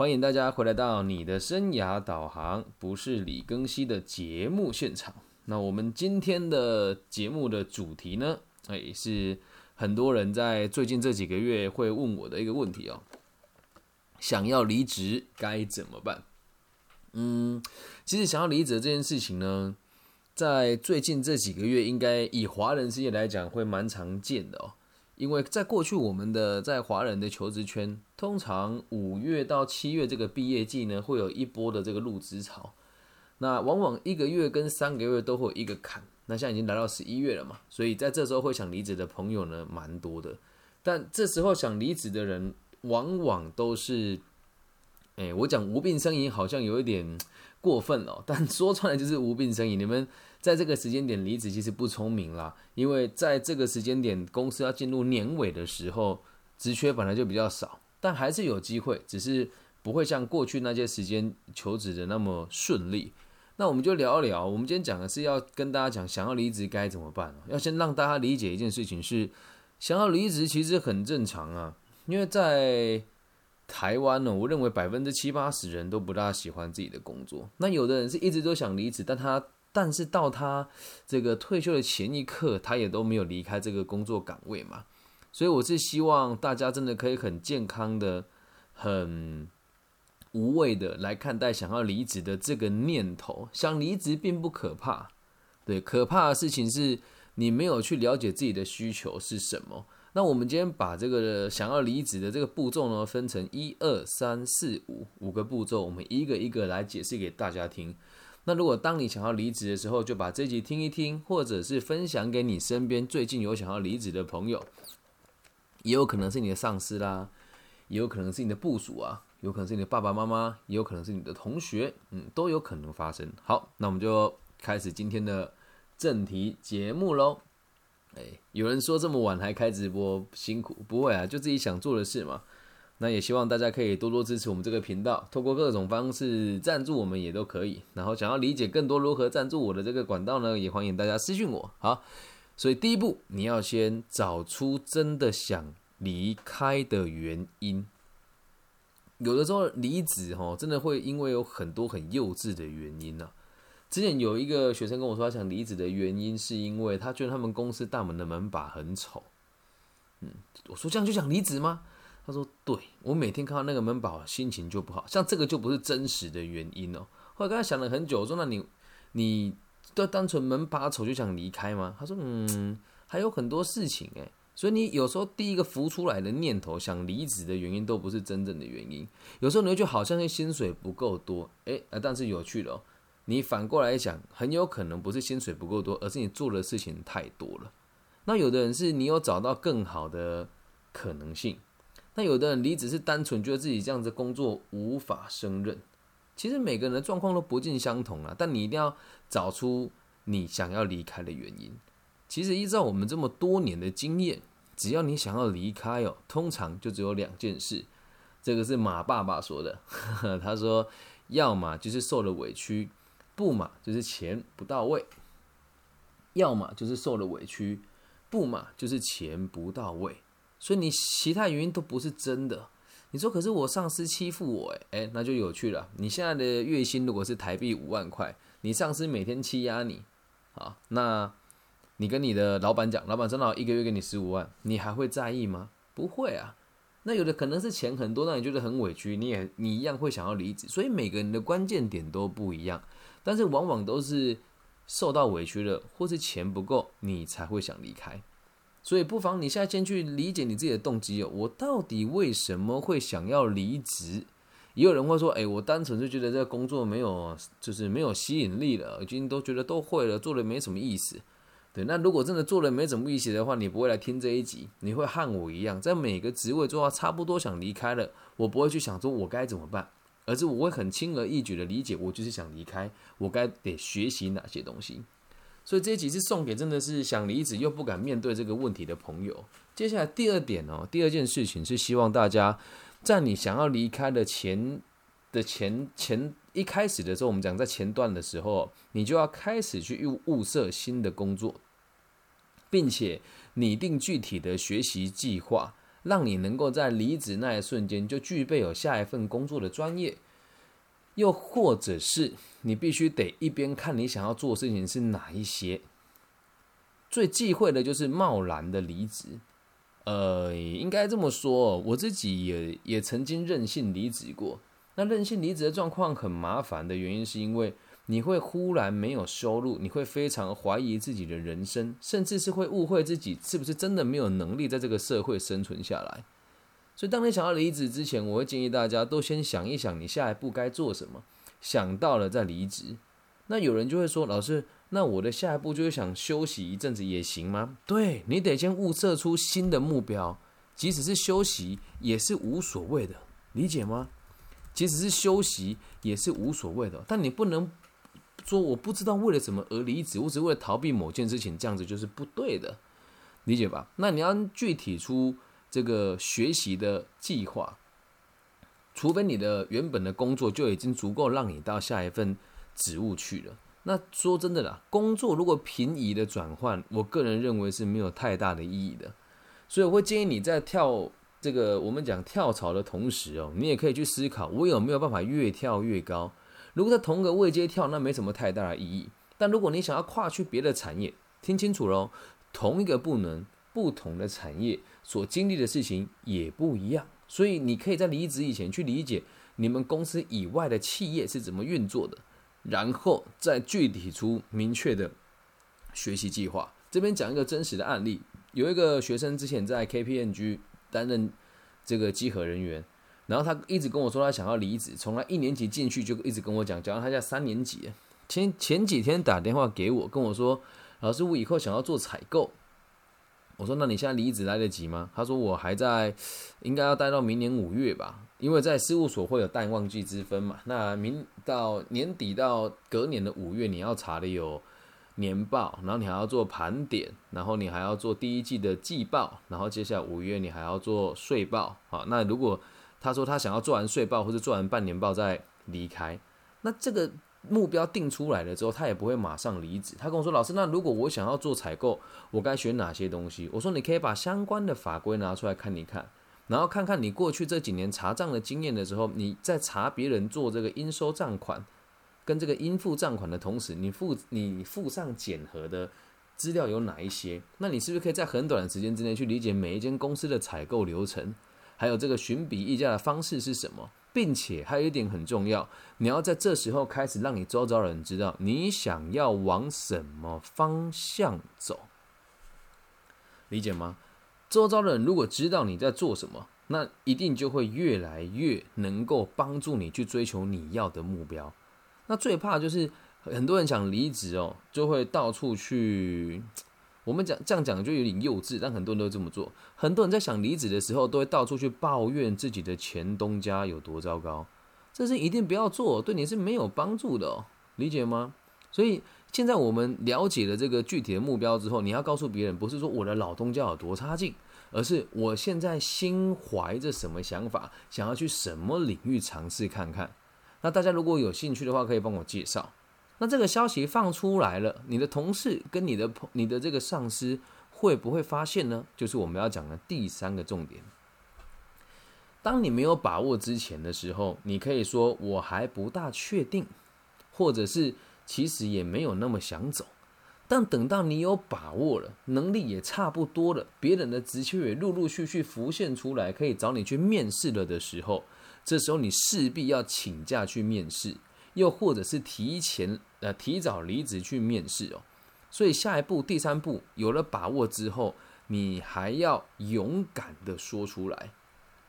欢迎大家回来到你的生涯导航，不是李庚希的节目现场。那我们今天的节目的主题呢，哎，是很多人在最近这几个月会问我的一个问题哦。想要离职该怎么办？嗯，其实想要离职这件事情呢，在最近这几个月，应该以华人世界来讲，会蛮常见的哦。因为在过去，我们的在华人的求职圈，通常五月到七月这个毕业季呢，会有一波的这个入职潮。那往往一个月跟三个月都会有一个坎。那现在已经来到十一月了嘛，所以在这时候会想离职的朋友呢，蛮多的。但这时候想离职的人，往往都是，哎，我讲无病呻吟好像有一点 过分哦，但 说出来就是无病呻吟。你们在这个时间点离职其实不聪明啦，因为在这个时间点公司要进入年尾的时候，职缺本来就比较少，但还是有机会，只是不会像过去那些时间求职的那么顺利。那我们就聊一聊，我们今天讲的是要跟大家讲，想要离职该怎么办要先让大家理解一件事情是，想要离职其实很正常啊。因为在台湾呢，我认为百分之七八十人都不大喜欢自己的工作。那有的人是一直都想离职，但他但是到他这个退休的前一刻，他也都没有离开这个工作岗位嘛。所以我是希望大家真的可以很健康的、很无畏的来看待想要离职的这个念头。想离职并不可怕，对，可怕的事情是你没有去了解自己的需求是什么。那我们今天把这个想要离职的这个步骤呢，分成一二三四五五个步骤，我们一个一个来解释给大家听。那如果当你想要离职的时候，就把这集听一听，或者是分享给你身边最近有想要离职的朋友，也有可能是你的上司啦，也有可能是你的部属啊，有可能是你的爸爸妈妈，也有可能是你的同学，嗯，都有可能发生。好，那我们就开始今天的正题节目喽。哎，有人说这么晚还开直播辛苦，不会啊，就自己想做的事嘛。那也希望大家可以多多支持我们这个频道，透过各种方式赞助我们也都可以。然后想要理解更多如何赞助我的这个管道呢，也欢迎大家私信我。好，所以第一步你要先找出真的想离开的原因。有的时候离职哈，真的会因为有很多很幼稚的原因呢。之前有一个学生跟我说，他想离职的原因是因为他觉得他们公司大门的门把很丑。嗯，我说这样就想离职吗？他说对，我每天看到那个门把，心情就不好。像这个就不是真实的原因哦。后来跟他想了很久，我说那你你都单纯门把丑就想离开吗？他说嗯，还有很多事情诶。所以你有时候第一个浮出来的念头想离职的原因都不是真正的原因。有时候你会觉得好像是薪水不够多，诶，但是有趣的。你反过来讲，很有可能不是薪水不够多，而是你做的事情太多了。那有的人是你有找到更好的可能性，那有的人离职是单纯觉得自己这样子工作无法胜任。其实每个人的状况都不尽相同啊，但你一定要找出你想要离开的原因。其实依照我们这么多年的经验，只要你想要离开哦，通常就只有两件事。这个是马爸爸说的，他说，要么就是受了委屈。不嘛，就是钱不到位；要么就是受了委屈，不嘛就是钱不到位。所以你其他原因都不是真的。你说，可是我上司欺负我，诶，那就有趣了。你现在的月薪如果是台币五万块，你上司每天欺压你，啊，那你跟你的老板讲，老板正好一个月给你十五万，你还会在意吗？不会啊。那有的可能是钱很多，让你觉得很委屈，你也你一样会想要离职。所以每个人的关键点都不一样。但是往往都是受到委屈了，或是钱不够，你才会想离开。所以不妨你现在先去理解你自己的动机哦，我到底为什么会想要离职？也有人会说，哎，我单纯就觉得这个工作没有，就是没有吸引力了，已经都觉得都会了，做了没什么意思。对，那如果真的做了没什么意思的话，你不会来听这一集，你会和我一样，在每个职位做到差不多想离开了，我不会去想说我该怎么办。而是我会很轻而易举的理解，我就是想离开，我该得学习哪些东西。所以这几次送给真的是想离职又不敢面对这个问题的朋友。接下来第二点哦，第二件事情是希望大家在你想要离开的前的前前一开始的时候，我们讲在前段的时候，你就要开始去物物色新的工作，并且拟定具体的学习计划。让你能够在离职那一瞬间就具备有下一份工作的专业，又或者是你必须得一边看你想要做事情是哪一些。最忌讳的就是贸然的离职，呃，应该这么说，我自己也也曾经任性离职过。那任性离职的状况很麻烦的原因，是因为你会忽然没有收入，你会非常怀疑自己的人生，甚至是会误会自己是不是真的没有能力在这个社会生存下来。所以，当你想要离职之前，我会建议大家都先想一想你下一步该做什么，想到了再离职。那有人就会说，老师。那我的下一步就是想休息一阵子也行吗？对你得先物色出新的目标，即使是休息也是无所谓的，理解吗？即使是休息也是无所谓的，但你不能说我不知道为了什么而离职，我只是为了逃避某件事情，这样子就是不对的，理解吧？那你要具体出这个学习的计划，除非你的原本的工作就已经足够让你到下一份职务去了。那说真的啦，工作如果平移的转换，我个人认为是没有太大的意义的，所以我会建议你在跳这个我们讲跳槽的同时哦，你也可以去思考，我有没有办法越跳越高。如果在同个位阶跳，那没什么太大的意义。但如果你想要跨去别的产业，听清楚喽，同一个不能不同的产业所经历的事情也不一样，所以你可以在离职以前去理解你们公司以外的企业是怎么运作的。然后再具体出明确的学习计划。这边讲一个真实的案例，有一个学生之前在 KPMG 担任这个稽核人员，然后他一直跟我说他想要离职，从来一年级进去就一直跟我讲，讲到他现在三年级。前前几天打电话给我，跟我说：“老师，我以后想要做采购。”我说：“那你现在离职来得及吗？”他说：“我还在，应该要待到明年五月吧。”因为在事务所会有淡旺季之分嘛，那明到年底到隔年的五月，你要查的有年报，然后你还要做盘点，然后你还要做第一季的季报，然后接下来五月你还要做税报。好，那如果他说他想要做完税报或者做完半年报再离开，那这个目标定出来了之后，他也不会马上离职。他跟我说：“老师，那如果我想要做采购，我该选哪些东西？”我说：“你可以把相关的法规拿出来看一看。”然后看看你过去这几年查账的经验的时候，你在查别人做这个应收账款跟这个应付账款的同时，你附你附上检核的资料有哪一些？那你是不是可以在很短的时间之内去理解每一间公司的采购流程，还有这个寻比议价的方式是什么？并且还有一点很重要，你要在这时候开始让你周遭人知道你想要往什么方向走，理解吗？周遭的人如果知道你在做什么，那一定就会越来越能够帮助你去追求你要的目标。那最怕就是很多人想离职哦，就会到处去。我们讲这样讲就有点幼稚，但很多人都这么做。很多人在想离职的时候，都会到处去抱怨自己的前东家有多糟糕。这是一定不要做，对你是没有帮助的哦，理解吗？所以。现在我们了解了这个具体的目标之后，你要告诉别人，不是说我的老东家有多差劲，而是我现在心怀着什么想法，想要去什么领域尝试看看。那大家如果有兴趣的话，可以帮我介绍。那这个消息放出来了，你的同事跟你的朋、你的这个上司会不会发现呢？就是我们要讲的第三个重点。当你没有把握之前的时候，你可以说我还不大确定，或者是。其实也没有那么想走，但等到你有把握了，能力也差不多了，别人的职缺也陆陆续续浮现出来，可以找你去面试了的时候，这时候你势必要请假去面试，又或者是提前呃提早离职去面试哦。所以下一步第三步有了把握之后，你还要勇敢的说出来。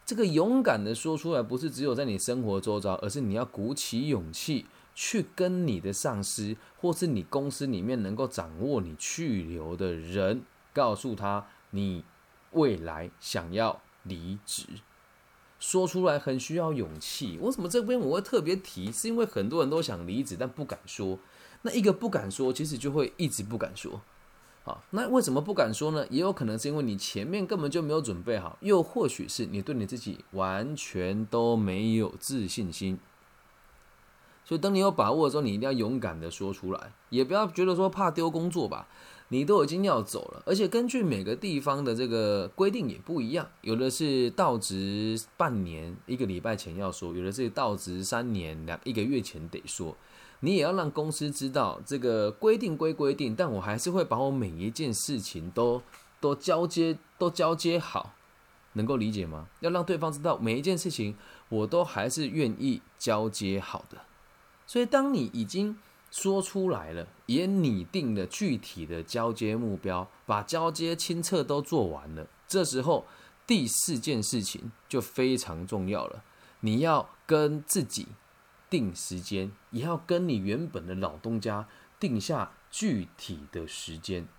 这个勇敢的说出来，不是只有在你生活周遭，而是你要鼓起勇气。去跟你的上司，或是你公司里面能够掌握你去留的人，告诉他你未来想要离职，说出来很需要勇气。为什么这边我会特别提？是因为很多人都想离职，但不敢说。那一个不敢说，其实就会一直不敢说。好，那为什么不敢说呢？也有可能是因为你前面根本就没有准备好，又或许是你对你自己完全都没有自信心。所以，等你有把握的时候，你一定要勇敢的说出来，也不要觉得说怕丢工作吧。你都已经要走了，而且根据每个地方的这个规定也不一样，有的是到职半年一个礼拜前要说，有的是到职三年两一个月前得说。你也要让公司知道，这个规定归规定，但我还是会把我每一件事情都都交接都交接好，能够理解吗？要让对方知道每一件事情我都还是愿意交接好的。所以，当你已经说出来了，也拟定了具体的交接目标，把交接清册都做完了，这时候第四件事情就非常重要了，你要跟自己。定时间也要跟你原本的老东家定下具体的时间。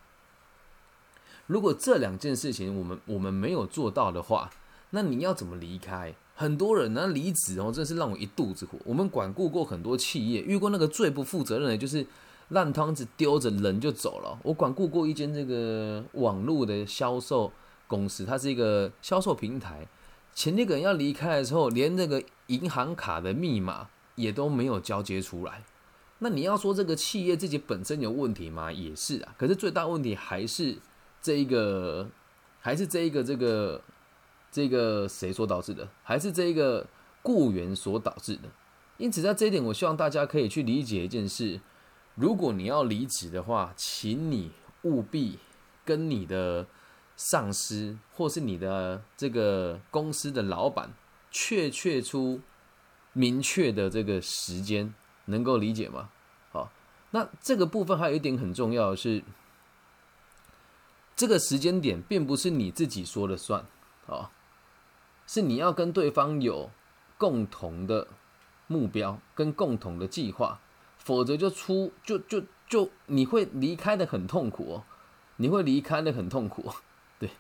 如果这两件事情我们我们没有做到的话，那你要怎么离开？很多人呢离职哦，真是让我一肚子火。我们管顾过很多企业，遇过那个最不负责任的，就是烂汤子丢着人就走了。我管顾过一间这个网络的销售公司，它是一个销售平台。前那个人要离开的时候，连那个银行卡的密码。也都没有交接出来，那你要说这个企业自己本身有问题吗？也是啊，可是最大问题还是这一个，还是这一个这个这个谁所导致的？还是这一个雇员所导致的？因此，在这一点，我希望大家可以去理解一件事：如果你要离职的话，请你务必跟你的上司或是你的这个公司的老板确确出。明确的这个时间能够理解吗？好，那这个部分还有一点很重要的是，这个时间点并不是你自己说了算，啊，是你要跟对方有共同的目标跟共同的计划，否则就出就就就你会离开的很痛苦哦，你会离开的很痛苦，对，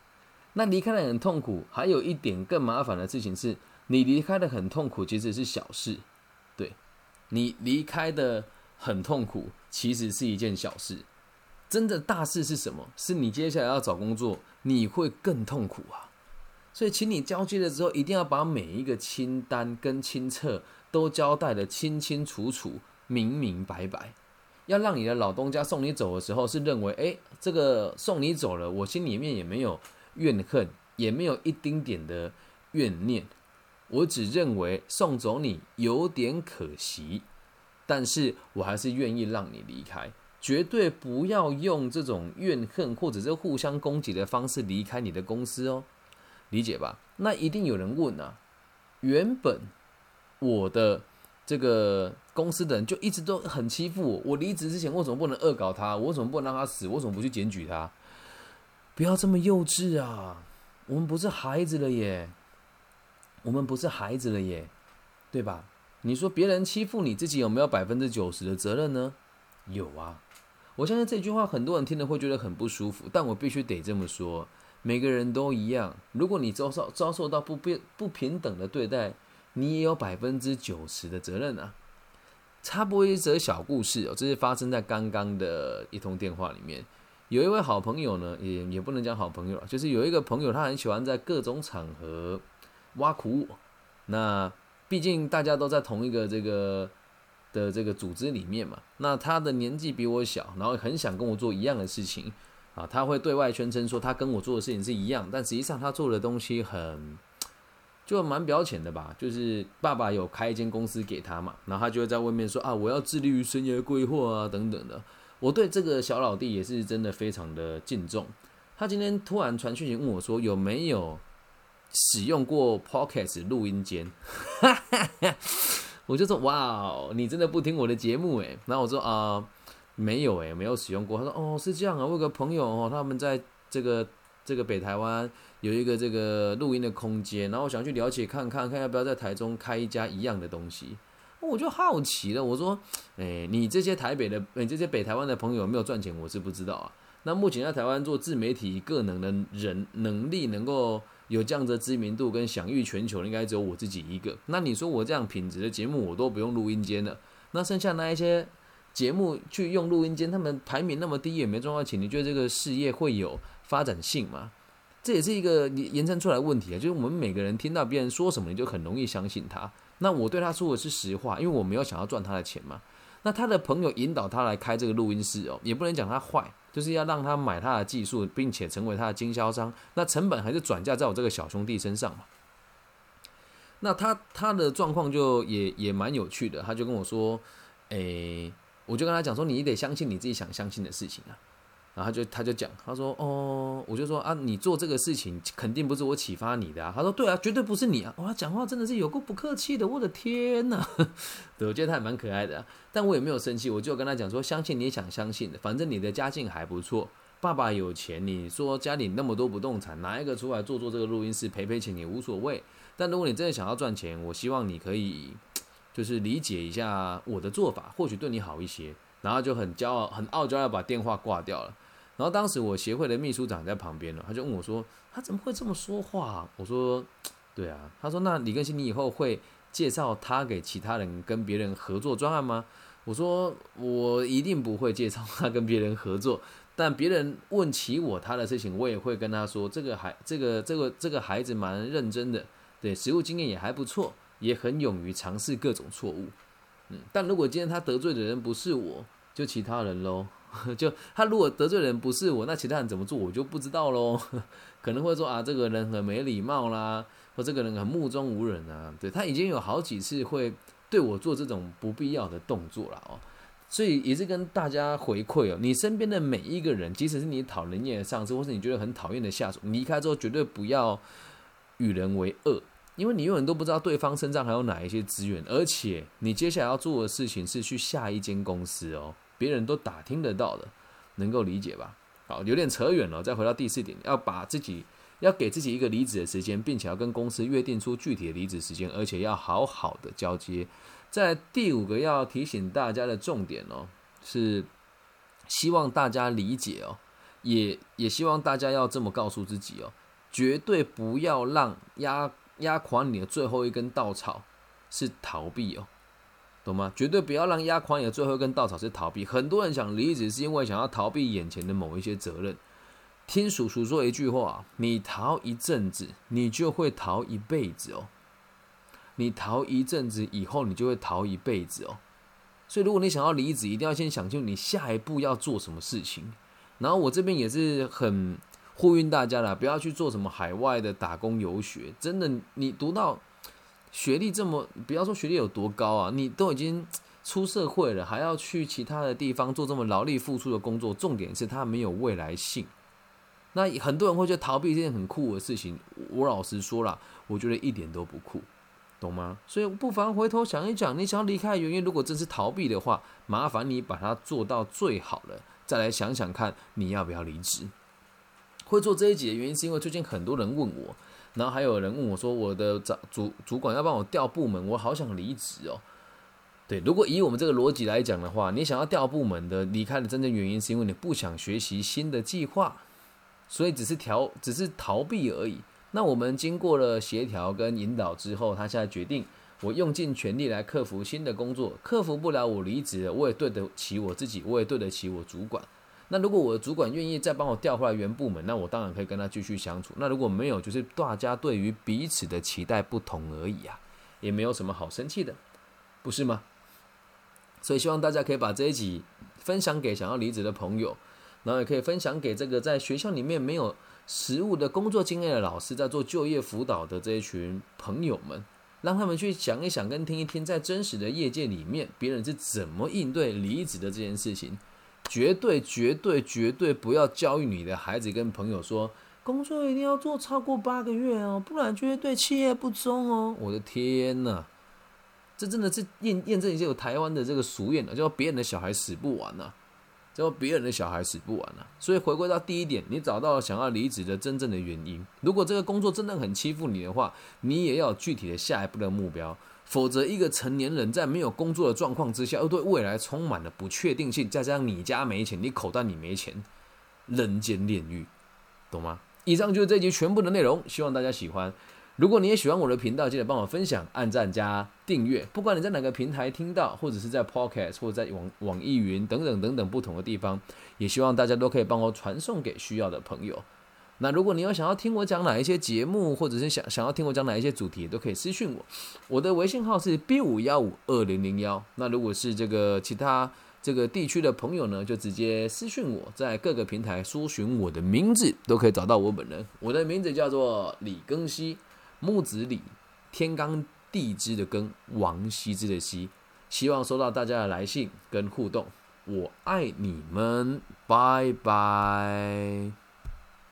那离开的很痛苦，还有一点更麻烦的事情是。你离开的很痛苦，其实是小事，对，你离开的很痛苦，其实是一件小事。真的大事是什么？是你接下来要找工作，你会更痛苦啊。所以，请你交接的时候，一定要把每一个清单跟清册都交代的清清楚楚、明明白白，要让你的老东家送你走的时候，是认为，哎，这个送你走了，我心里面也没有怨恨，也没有一丁点的怨念。我只认为送走你有点可惜，但是我还是愿意让你离开，绝对不要用这种怨恨或者是互相攻击的方式离开你的公司哦，理解吧？那一定有人问啊，原本我的这个公司的人就一直都很欺负我，我离职之前为什么不能恶搞他？我怎么不能让他死？我怎么不去检举他？不要这么幼稚啊！我们不是孩子了耶。我们不是孩子了耶，对吧？你说别人欺负你自己有没有百分之九十的责任呢？有啊，我相信这句话很多人听了会觉得很不舒服，但我必须得这么说：每个人都一样。如果你遭受遭受到不不不平等的对待，你也有百分之九十的责任啊。插播一则小故事哦，这是发生在刚刚的一通电话里面。有一位好朋友呢，也也不能讲好朋友了，就是有一个朋友，他很喜欢在各种场合。挖苦我，那毕竟大家都在同一个这个的这个组织里面嘛。那他的年纪比我小，然后很想跟我做一样的事情啊。他会对外宣称说他跟我做的事情是一样，但实际上他做的东西很就蛮表浅的吧。就是爸爸有开一间公司给他嘛，然后他就会在外面说啊，我要致力于生涯规划啊等等的。我对这个小老弟也是真的非常的敬重。他今天突然传讯息问我说有没有。使用过 Podcast 录音间，我就说哇哦，你真的不听我的节目诶。然后我说啊，没有诶，没有使用过。他说哦，是这样啊，我有个朋友哦，他们在这个这个北台湾有一个这个录音的空间，然后我想去了解看看，看要不要在台中开一家一样的东西。我就好奇了，我说，诶，你这些台北的，你这些北台湾的朋友有没有赚钱？我是不知道啊。那目前在台湾做自媒体，各能的人能力能够。有这样的知名度跟享誉全球，应该只有我自己一个。那你说我这样品质的节目，我都不用录音间了。那剩下那一些节目去用录音间，他们排名那么低，也没赚到钱。你觉得这个事业会有发展性吗？这也是一个延伸出来的问题啊。就是我们每个人听到别人说什么，你就很容易相信他。那我对他说的是实话，因为我没有想要赚他的钱嘛。那他的朋友引导他来开这个录音室哦，也不能讲他坏，就是要让他买他的技术，并且成为他的经销商。那成本还是转嫁在我这个小兄弟身上嘛。那他他的状况就也也蛮有趣的，他就跟我说，诶，我就跟他讲说，你得相信你自己想相信的事情啊。然后他就他就讲，他说哦，我就说啊，你做这个事情肯定不是我启发你的啊。他说对啊，绝对不是你啊。哇，讲话真的是有够不客气的，我的天呐！对，我觉得他还蛮可爱的，但我也没有生气，我就跟他讲说，相信你想相信的，反正你的家境还不错，爸爸有钱，你说家里那么多不动产，拿一个出来做做这个录音室赔赔钱也无所谓。但如果你真的想要赚钱，我希望你可以就是理解一下我的做法，或许对你好一些。然后就很骄傲、很傲娇要把电话挂掉了。然后当时我协会的秘书长在旁边了，他就问我说：“他怎么会这么说话？”我说：“对啊。”他说：“那李根新，你以后会介绍他给其他人跟别人合作专案吗？”我说：“我一定不会介绍他跟别人合作，但别人问起我他的事情，我也会跟他说，这个孩这个这个这个孩子蛮认真的，对，实务经验也还不错，也很勇于尝试各种错误。嗯，但如果今天他得罪的人不是我，就其他人喽。”就他如果得罪人不是我，那其他人怎么做我就不知道喽。可能会说啊，这个人很没礼貌啦，或这个人很目中无人啊。对他已经有好几次会对我做这种不必要的动作了哦。所以也是跟大家回馈哦，你身边的每一个人，即使是你讨人厌的上司，或是你觉得很讨厌的下属，离开之后绝对不要与人为恶，因为你永远都不知道对方身上还有哪一些资源，而且你接下来要做的事情是去下一间公司哦。别人都打听得到的，能够理解吧？好，有点扯远了。再回到第四点，要把自己要给自己一个离职的时间，并且要跟公司约定出具体的离职时间，而且要好好的交接。在第五个要提醒大家的重点哦，是希望大家理解哦，也也希望大家要这么告诉自己哦，绝对不要让压压垮你的最后一根稻草是逃避哦。懂吗？绝对不要让压垮你的最后一根稻草是逃避。很多人想离职，是因为想要逃避眼前的某一些责任。听叔叔说一句话：你逃一阵子，你就会逃一辈子哦。你逃一阵子以后，你就会逃一辈子哦。所以，如果你想要离职，一定要先想清楚你下一步要做什么事情。然后，我这边也是很呼吁大家啦，不要去做什么海外的打工游学。真的，你读到。学历这么，不要说学历有多高啊，你都已经出社会了，还要去其他的地方做这么劳力付出的工作，重点是他没有未来性。那很多人会觉得逃避一件很酷的事情，我老实说了，我觉得一点都不酷，懂吗？所以不妨回头想一想，你想要离开的原因，如果真是逃避的话，麻烦你把它做到最好了，再来想想看你要不要离职。会做这一集的原因，是因为最近很多人问我。然后还有人问我说：“我的主主主管要帮我调部门，我好想离职哦。”对，如果以我们这个逻辑来讲的话，你想要调部门的离开的真正原因，是因为你不想学习新的计划，所以只是调只是逃避而已。那我们经过了协调跟引导之后，他现在决定，我用尽全力来克服新的工作，克服不了我离职了，我也对得起我自己，我也对得起我主管。那如果我的主管愿意再帮我调回来原部门，那我当然可以跟他继续相处。那如果没有，就是大家对于彼此的期待不同而已啊，也没有什么好生气的，不是吗？所以希望大家可以把这一集分享给想要离职的朋友，然后也可以分享给这个在学校里面没有实务的工作经验的老师，在做就业辅导的这一群朋友们，让他们去想一想跟听一听，在真实的业界里面，别人是怎么应对离职的这件事情。绝对绝对绝对不要教育你的孩子跟朋友说，工作一定要做超过八个月哦，不然就会对企业不忠哦。我的天呐，这真的是验验证一下有台湾的这个俗谚了，叫别人的小孩死不完呐，叫别人的小孩死不完呐。所以回归到第一点，你找到想要离职的真正的原因。如果这个工作真的很欺负你的话，你也要有具体的下一步的目标。否则，一个成年人在没有工作的状况之下，又对未来充满了不确定性，再加上你家没钱，你口袋里没钱，人间炼狱，懂吗？以上就是这集全部的内容，希望大家喜欢。如果你也喜欢我的频道，记得帮我分享、按赞加订阅。不管你在哪个平台听到，或者是在 Podcast 或者在网网易云等等等等不同的地方，也希望大家都可以帮我传送给需要的朋友。那如果你有想要听我讲哪一些节目，或者是想想要听我讲哪一些主题，都可以私讯我。我的微信号是 B 五幺五二零零幺。那如果是这个其他这个地区的朋友呢，就直接私讯我，在各个平台搜寻我的名字，都可以找到我本人。我的名字叫做李庚希，木子李，天罡地支的庚，王羲之的羲。希望收到大家的来信跟互动。我爱你们，拜拜。